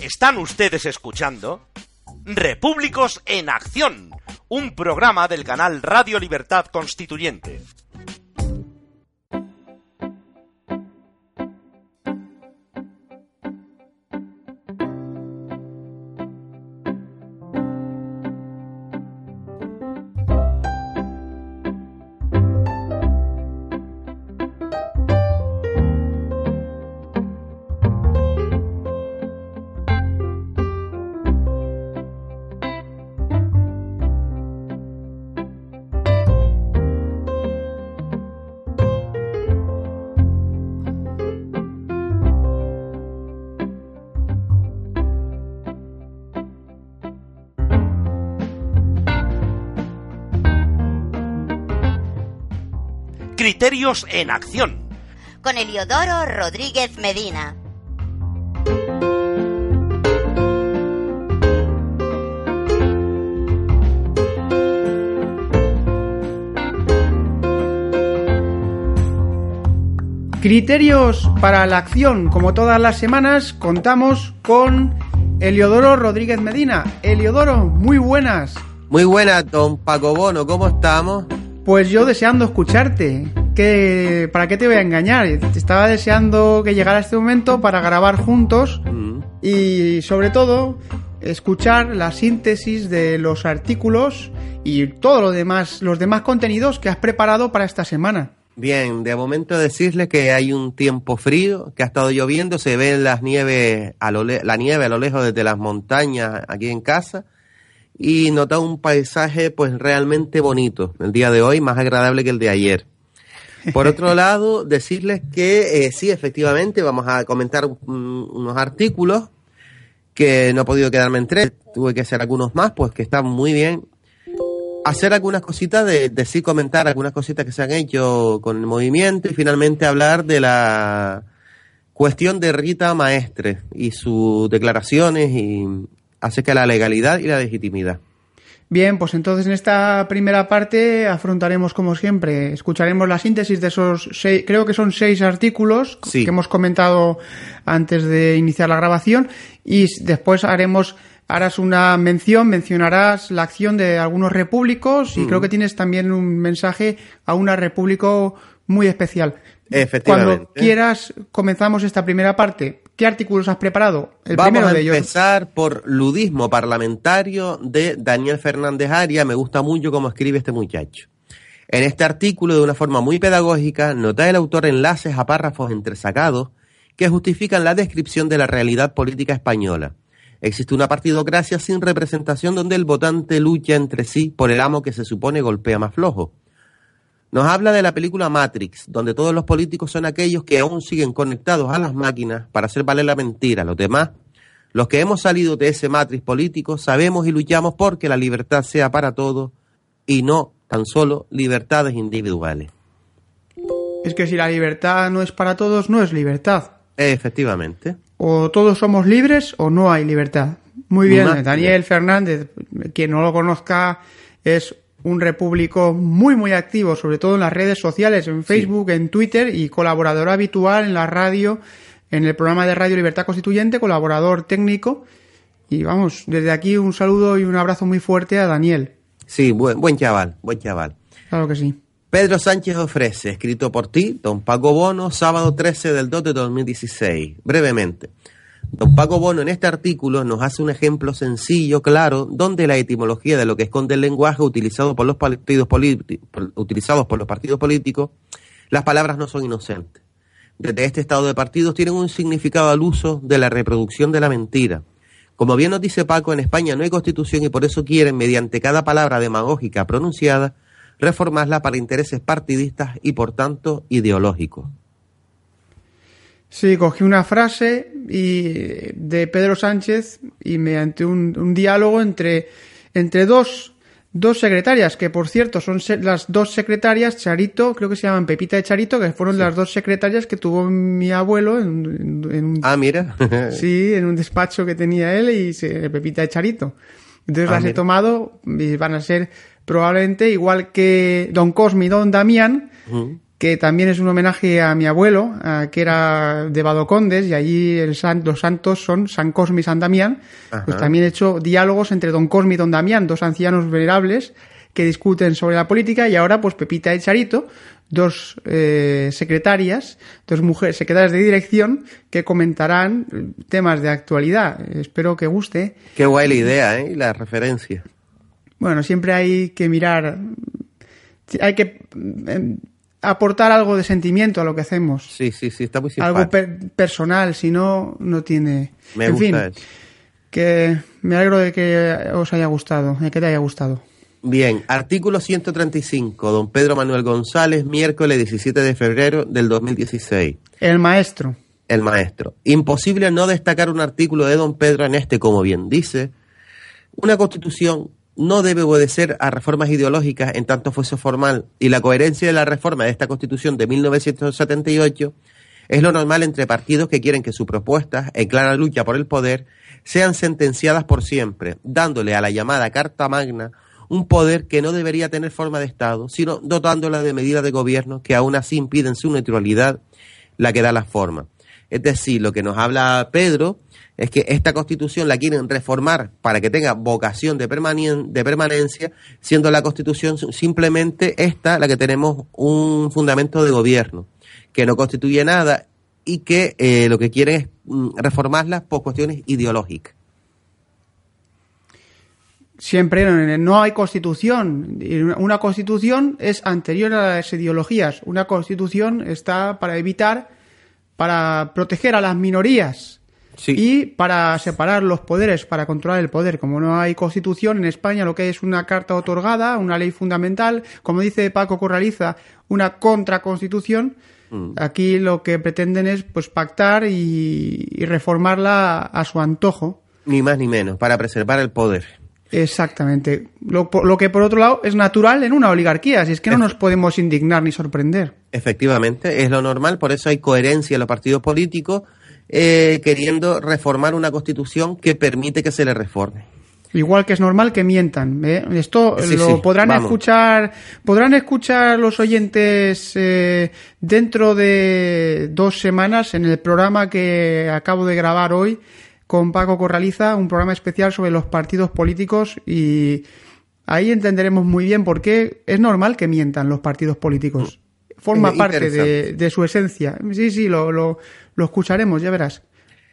Están ustedes escuchando Repúblicos en Acción, un programa del canal Radio Libertad Constituyente. Criterios en Acción. Con Eliodoro Rodríguez Medina. Criterios para la acción. Como todas las semanas, contamos con Eliodoro Rodríguez Medina. Eliodoro, muy buenas. Muy buenas, don Paco Bono, ¿cómo estamos? Pues yo deseando escucharte. ¿Qué, ¿Para qué te voy a engañar? Estaba deseando que llegara este momento para grabar juntos Mm. y sobre todo escuchar la síntesis de los artículos y todos los demás, los demás contenidos que has preparado para esta semana. Bien, de momento decirles que hay un tiempo frío, que ha estado lloviendo, se ven las nieves a lo le- la nieve a lo lejos desde las montañas aquí en casa y nota un paisaje pues realmente bonito el día de hoy, más agradable que el de ayer. Por otro lado, decirles que eh, sí, efectivamente, vamos a comentar unos artículos que no he podido quedarme en tres, tuve que hacer algunos más, pues que están muy bien. Hacer algunas cositas, de, de sí comentar algunas cositas que se han hecho con el movimiento y finalmente hablar de la cuestión de Rita Maestre y sus declaraciones y acerca de la legalidad y la legitimidad. Bien, pues entonces en esta primera parte afrontaremos como siempre, escucharemos la síntesis de esos seis, creo que son seis artículos Sí. que hemos comentado antes de iniciar la grabación y después haremos, harás una mención, mencionarás la acción de algunos repúblicos y creo que tienes también un mensaje a una repúblico muy especial. Efectivamente. Cuando quieras comenzamos esta primera parte. ¿Qué artículos has preparado? El Vamos primero a de ellos. empezar por ludismo parlamentario de Daniel Fernández Aria. Me gusta mucho cómo escribe este muchacho. En este artículo, de una forma muy pedagógica, nota el autor enlaces a párrafos entresacados que justifican la descripción de la realidad política española. Existe una partidocracia sin representación donde el votante lucha entre sí por el amo que se supone golpea más flojo. Nos habla de la película Matrix, donde todos los políticos son aquellos que aún siguen conectados a las máquinas para hacer valer la mentira. Los demás, los que hemos salido de ese Matrix político, sabemos y luchamos porque la libertad sea para todos y no tan solo libertades individuales. Es que si la libertad no es para todos, no es libertad. Efectivamente. O todos somos libres o no hay libertad. Muy bien, Daniel Fernández, quien no lo conozca, es un repúblico muy, muy activo, sobre todo en las redes sociales, en Facebook, en Twitter y colaborador habitual en la radio, en el programa de Radio Libertad Constituyente, colaborador técnico. Y vamos, desde aquí un saludo y un abrazo muy fuerte a Daniel. Sí, buen, buen chaval, buen chaval. Claro que sí. Pedro Sánchez ofrece, escrito por ti, don Paco Bono, sábado 13 del 2 de 2016. Brevemente. Don Paco Bono en este artículo nos hace un ejemplo sencillo, claro, donde la etimología de lo que esconde el lenguaje utilizado por los partidos políticos, utilizados por los partidos políticos, las palabras no son inocentes. Desde este estado de partidos tienen un significado al uso de la reproducción de la mentira. Como bien nos dice Paco, en España no hay constitución y por eso quieren, mediante cada palabra demagógica pronunciada, reformarla para intereses partidistas y por tanto ideológicos. Sí, cogí una frase y de Pedro Sánchez y mediante un, un diálogo entre, entre dos, dos secretarias, que por cierto son se- las dos secretarias, Charito, creo que se llaman Pepita y Charito, que fueron las dos secretarias que tuvo mi abuelo en, en- en un Ah, mira. Sí, en un despacho que tenía él y se, Pepita de Charito. Entonces Ah, las he tomado y van a ser probablemente igual que Don Cosme y Don Damián, que también es un homenaje a mi abuelo, que era de Badocondes, y allí el san- los santos son San Cosme y San Damián. Ajá. Pues también he hecho diálogos entre Don Cosme y Don Damián, dos ancianos venerables que discuten sobre la política, y ahora pues Pepita y Charito, dos eh, secretarias, dos mujeres secretarias de dirección que comentarán eh, temas de actualidad. Espero que guste. Qué guay la idea, ¿eh? Y la referencia. Bueno, siempre hay que mirar, hay que eh, aportar algo de sentimiento a lo que hacemos. Sí, sí, sí, está muy Algo simpático. per- personal, si no, no tiene. Me en gusta fin, eso. que me alegro de que os haya gustado, de que te haya gustado. Bien, artículo 135, don Pedro Manuel González, miércoles 17 de febrero del 2016. El maestro. El maestro. Imposible no destacar un artículo de don Pedro en este, como bien dice. Una constitución no debe obedecer a reformas ideológicas en tanto fuese formal y la coherencia de la reforma de esta constitución de 1978 es lo normal entre partidos que quieren que sus propuestas, en clara lucha por el poder, sean sentenciadas por siempre, dándole a la llamada Carta Magna un poder que no debería tener forma de Estado, sino dotándola de medidas de gobierno que aún así impiden su neutralidad, la que da la forma. Es decir, lo que nos habla Pedro es que esta constitución la quieren reformar para que tenga vocación de, permanien- de permanencia, siendo la constitución simplemente esta la que tenemos un fundamento de gobierno, que no constituye nada y que eh, lo que quieren es mm, reformarla por cuestiones ideológicas. Siempre no, hay constitución. Una constitución es anterior a las ideologías. Una constitución está para evitar, para proteger a las minorías Sí. y para separar los poderes, para controlar el poder. Como no hay constitución en España, lo que es una carta otorgada, una ley fundamental, como dice Paco Corraliza, una contraconstitución. Aquí lo que pretenden es pues pactar y, y reformarla a su antojo. Ni más ni menos, para preservar el poder. Exactamente. Lo, que por otro lado es natural en una oligarquía, si es que no nos podemos indignar ni sorprender. Efectivamente, es lo normal, por eso hay coherencia en los partidos políticos eh, queriendo reformar una constitución que permite que se le reforme. Igual que es normal que mientan. ¿eh? Esto Sí, lo sí, podrán vamos. escuchar, podrán escuchar los oyentes eh, dentro de dos semanas en el programa que acabo de grabar hoy con Paco Corraliza, un programa especial sobre los partidos políticos y ahí entenderemos muy bien por qué es normal que mientan los partidos políticos. Forma Eh, parte de, su esencia. Sí, sí, lo, lo, lo escucharemos, ya verás.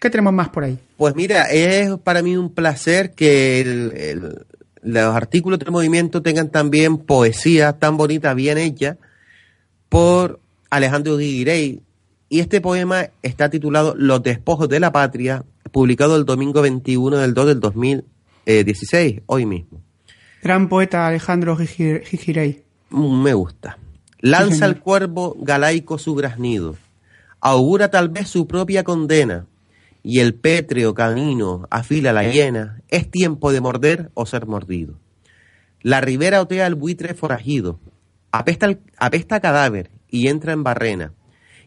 ¿Qué tenemos más por ahí? Pues mira, es para mí un placer que el- el- los artículos del movimiento tengan también poesía tan bonita, bien hecha, por Alejandro Guirey. Y este poema está titulado Los despojos de la patria, publicado el domingo 21 del 2 del 2016, hoy mismo. Gran poeta Alejandro Gigi- Gigirey. Mm, Me gusta. Lanza el cuervo galaico su graznido, augura tal vez su propia condena, y el pétreo camino afila la hiena, es tiempo de morder o ser mordido. La ribera otea el buitre forajido, apesta, el- apesta cadáver y entra en barrena,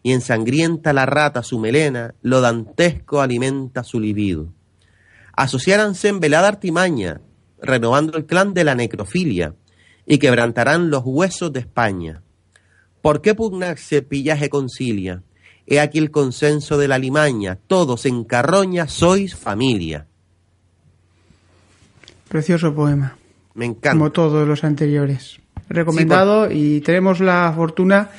y ensangrienta la rata su melena, lo dantesco alimenta su libido. Asociáranse en velada artimaña, renovando el clan de la necrofilia, y quebrantarán los huesos de España. ¿Por qué pugnarse pillaje concilia? He aquí el consenso de la limaña, todos en carroña sois familia. Precioso poema. Me encanta. Como todos los anteriores. Recomendado y tenemos la fortuna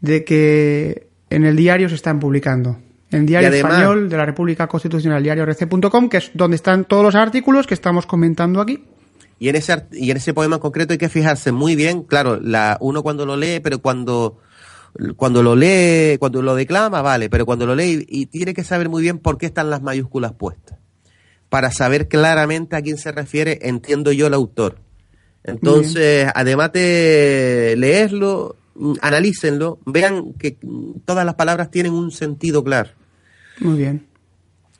de que en el diario se están publicando. En el diario además- español de la República Constitucional, diario rc.com, que es donde están todos los artículos que estamos comentando aquí. Y en ese y en ese poema en concreto hay que fijarse muy bien, claro, la uno cuando lo lee, pero cuando cuando lo lee, cuando lo declama, vale, pero cuando lo lee y, y tiene que saber muy bien por qué están las mayúsculas puestas. Para saber claramente a quién se refiere, entiendo yo el autor. Entonces, además de leerlo, analícenlo, vean que mm, todas las palabras tienen un sentido claro. Muy bien.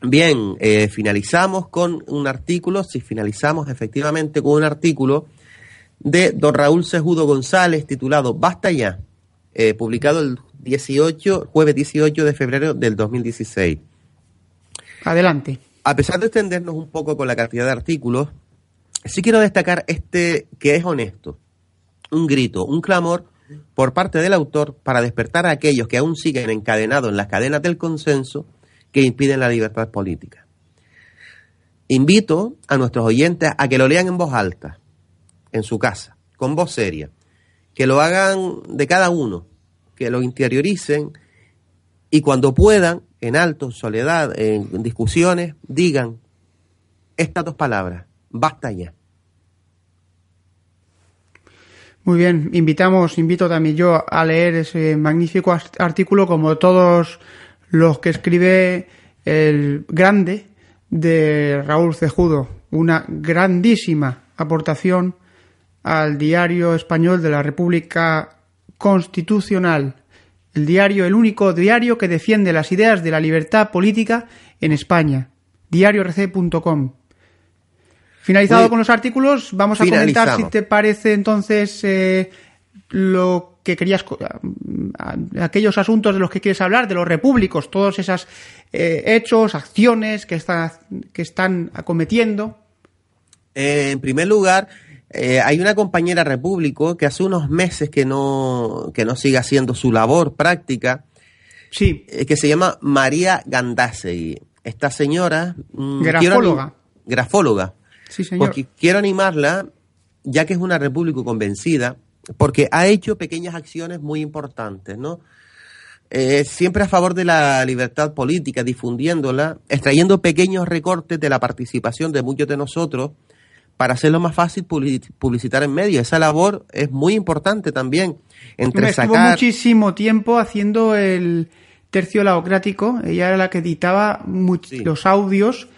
Bien, eh, finalizamos con un artículo, si finalizamos efectivamente con un artículo de don Raúl Sejudo González titulado Basta ya, eh, publicado el 18, jueves 18 de febrero del 2016. Adelante. A pesar de extendernos un poco con la cantidad de artículos, sí quiero destacar este que es honesto, un grito, un clamor por parte del autor para despertar a aquellos que aún siguen encadenados en las cadenas del consenso que impiden la libertad política. Invito a nuestros oyentes a que lo lean en voz alta, en su casa, con voz seria, que lo hagan de cada uno, que lo interioricen y cuando puedan, en alto, en soledad, en discusiones, digan estas dos palabras, basta ya. Muy bien, invitamos, invito también yo a leer ese magnífico artículo como todos los que escribe el grande de Raúl Cejudo, una grandísima aportación al diario español de la República Constitucional, el diario, el único diario que defiende las ideas de la libertad política en España, diariorc.com. Finalizado con los artículos, vamos a comentar si te parece entonces eh, lo que querías, aquellos asuntos de los que quieres hablar, de los repúblicos, todos esos eh, hechos, acciones que, está, que están acometiendo. Eh, en primer lugar, eh, hay una compañera repúblico que hace unos meses que no, que no sigue haciendo su labor práctica. Sí. que se llama María Gandasegui. Esta señora. Mm, grafóloga. grafóloga. Sí, señor. Porque quiero animarla, ya que es una república convencida, porque ha hecho pequeñas acciones muy importantes, ¿no? Eh, siempre a favor de la libertad política, difundiéndola, extrayendo pequeños recortes de la participación de muchos de nosotros para hacerlo más fácil publicitar en medios. Esa labor es muy importante también. Entre Estuvo muchísimo tiempo haciendo el tercio laocrático. Ella era la que editaba los audios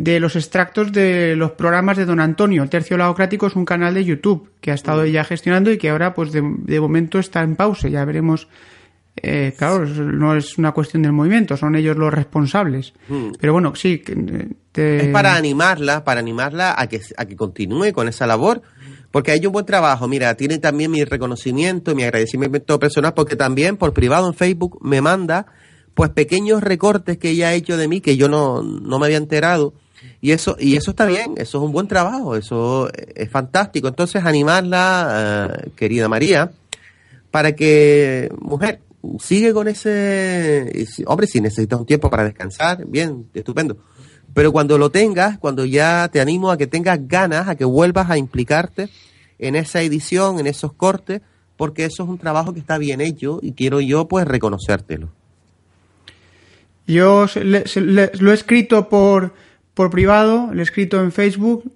de los extractos de los programas de Don Antonio. El Tercio Laocrático es un canal de YouTube que ha estado ella gestionando y que ahora, pues de, momento, está en pausa. Ya veremos. Eh, claro, no es una cuestión del movimiento, son ellos los responsables. Mm. Pero bueno, sí. Es para animarla, para animarla a que, a que continúe con esa labor, porque hay un buen trabajo. Mira, tiene también mi reconocimiento, mi agradecimiento personal, porque también por privado en Facebook me manda pues pequeños recortes que ella ha hecho de mí que yo no, no me había enterado y eso, y eso está bien, eso es un buen trabajo, eso es fantástico. Entonces, animarla, eh, querida María, para que, mujer, sigue con ese, hombre, si necesitas un tiempo para descansar, bien, estupendo. Pero cuando lo tengas, cuando ya te animo a que tengas ganas, a que vuelvas a implicarte en esa edición, en esos cortes, porque eso es un trabajo que está bien hecho y quiero yo pues reconocértelo. Yo lo he escrito por por privado, le he escrito en Facebook,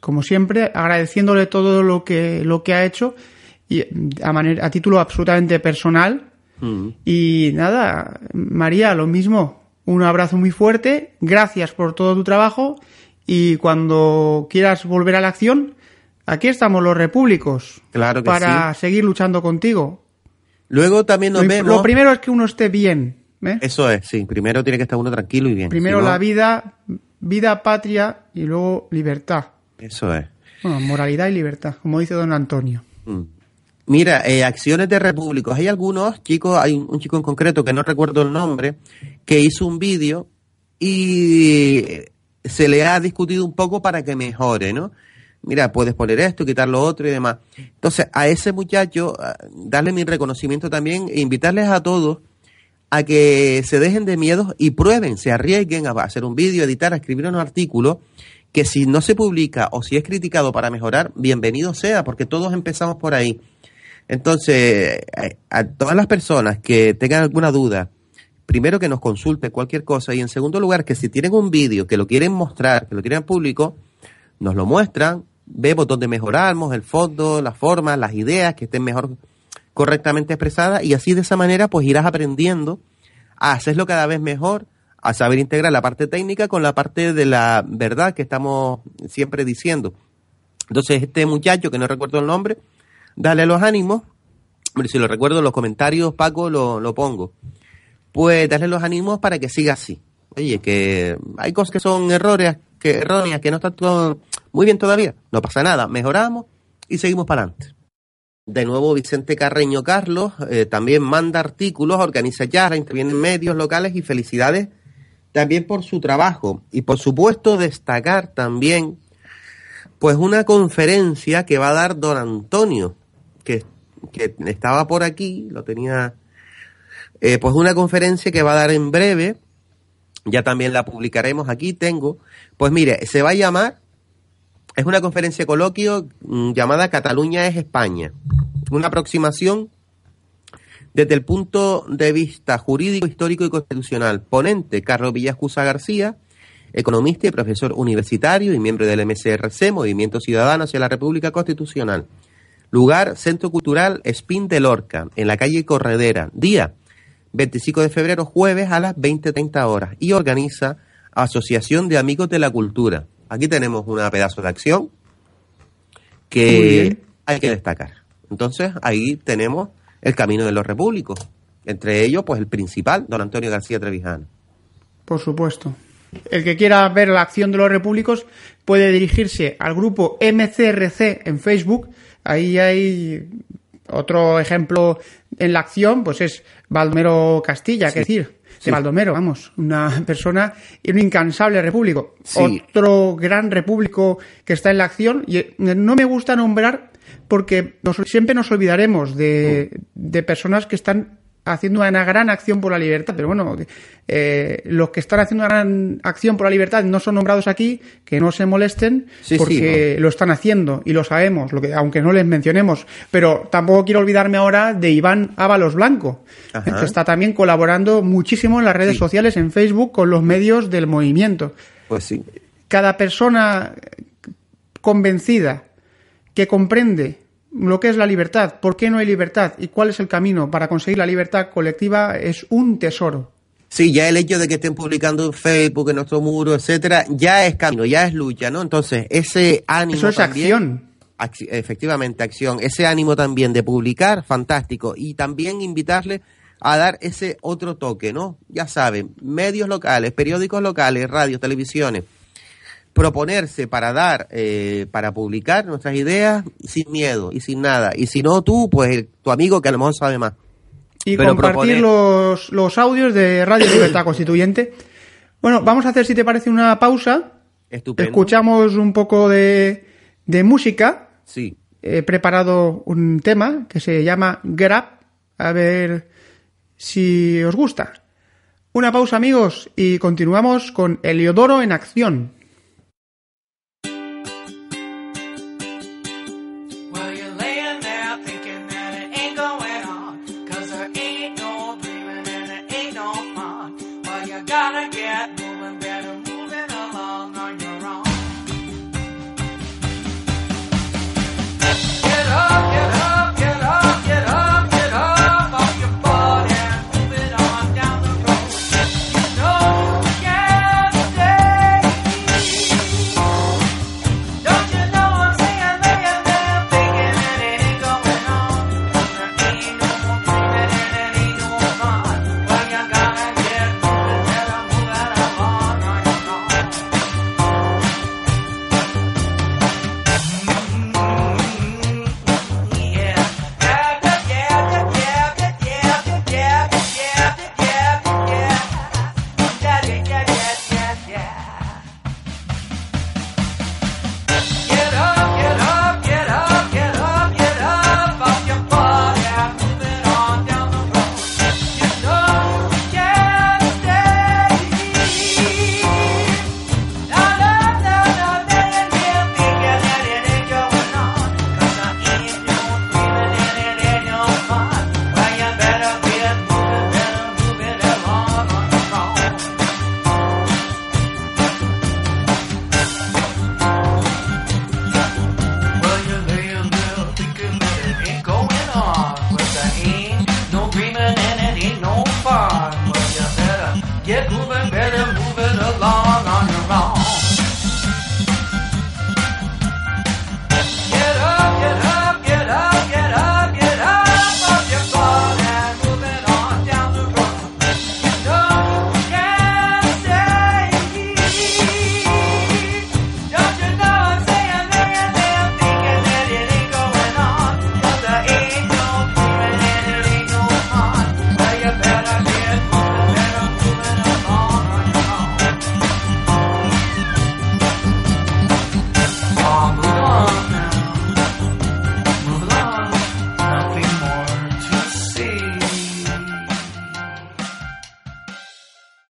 como siempre, agradeciéndole todo lo que, lo que ha hecho y a, manera, a título absolutamente personal. Mm. Y nada, María, lo mismo, un abrazo muy fuerte, gracias por todo tu trabajo y cuando quieras volver a la acción, aquí estamos los repúblicos claro para seguir luchando contigo. Luego también nos lo, vemos. Lo primero es que uno esté bien. ¿eh? Eso es, sí. Primero tiene que estar uno tranquilo y bien. Primero la vida, vida, patria y luego libertad. Eso es. Bueno, moralidad y libertad, como dice don Antonio. Mm. Mira, eh, acciones de repúblicos. Hay algunos chicos, hay un, chico en concreto que no recuerdo el nombre, que hizo un vídeo y se le ha discutido un poco para que mejore, ¿no? Mira, puedes poner esto, quitar lo otro y demás. Entonces, a ese muchacho, darle mi reconocimiento también e invitarles a todos a que se dejen de miedos y prueben, se arriesguen a hacer un vídeo, editar, a escribir un artículo que si no se publica o si es criticado para mejorar, bienvenido sea, porque todos empezamos por ahí. Entonces, a, todas las personas que tengan alguna duda, primero que nos consulte cualquier cosa y en segundo lugar que si tienen un vídeo que lo quieren mostrar, que lo quieren público, nos lo muestran, vemos dónde mejoramos, el fondo, la forma, las ideas que estén mejor correctamente expresada y así de esa manera pues irás aprendiendo a hacerlo cada vez mejor, a saber integrar la parte técnica con la parte de la verdad que estamos siempre diciendo. Entonces este muchacho, que no recuerdo el nombre, dale los ánimos, si lo recuerdo en los comentarios, Paco, lo, lo pongo. Pues darle los ánimos para que siga así, oye, que hay cosas que son errores, que erróneas, que no están todo muy bien todavía. No pasa nada, mejoramos y seguimos para adelante. De nuevo, Vicente Carreño Carlos eh, también manda artículos, organiza charlas, interviene en medios locales y felicidades también por su trabajo. Y por supuesto, destacar también, pues, una conferencia que va a dar don Antonio, que, que estaba por aquí, lo tenía, eh, pues, una conferencia que va a dar en breve, ya también la publicaremos aquí, tengo, pues mire, se va a llamar es una conferencia coloquio mm, llamada Cataluña es España. Una aproximación desde el punto de vista jurídico, histórico y constitucional. Ponente, Carlos Villascusa García, economista y profesor universitario y miembro del MCRC, Movimiento Ciudadano hacia la República Constitucional. Lugar, Centro Cultural Espín de Lorca, en la calle Corredera. Día, 25 de febrero, jueves a las 20.30 horas. Y organiza Asociación de Amigos de la Cultura. Aquí tenemos una pedazo de acción que hay que destacar. Entonces, ahí tenemos el camino de los repúblicos. Entre ellos, pues el principal, don Antonio García Trevijano. Por supuesto. El que quiera ver la acción de los repúblicos puede dirigirse al grupo MCRC en Facebook. Ahí hay otro ejemplo en la acción, pues es Baldomero Castilla, que decir, de Baldomero, vamos, una persona y un incansable repúblico. Otro gran repúblico que está en la acción. Y eh, no me gusta nombrar porque siempre nos olvidaremos de, de personas que están haciendo una gran acción por la libertad, pero bueno, eh, los que están haciendo una gran acción por la libertad no son nombrados aquí, que no se molesten, porque lo están haciendo y lo sabemos, lo que, aunque no les mencionemos. Pero tampoco quiero olvidarme ahora de Iván Ábalos Blanco, que está también colaborando muchísimo en las redes sociales, en Facebook, con los medios del movimiento. Pues sí. Cada persona convencida que comprende lo que es la libertad, por qué no hay libertad y cuál es el camino para conseguir la libertad colectiva es un tesoro. Sí, ya el hecho de que estén publicando en Facebook, en nuestro muro, etcétera, ya es camino, ya es lucha, ¿no? Entonces, ese ánimo. Eso es acción. efectivamente, acción. Ese ánimo también de publicar, fantástico. Y también invitarle a dar ese otro toque, ¿no? Ya saben, medios locales, periódicos locales, radios, televisiones proponerse para dar, eh, para publicar nuestras ideas sin miedo y sin nada. Y si no tú, pues tu amigo que a lo mejor sabe más. Y compartir los, los audios de Radio Libertad Constituyente. Bueno, vamos a hacer, si te parece, una pausa. Estupendo. Escuchamos un poco de, de música. Sí. He preparado un tema que se llama Grab. A ver si os gusta. Una pausa, amigos, y continuamos con Eliodoro en acción.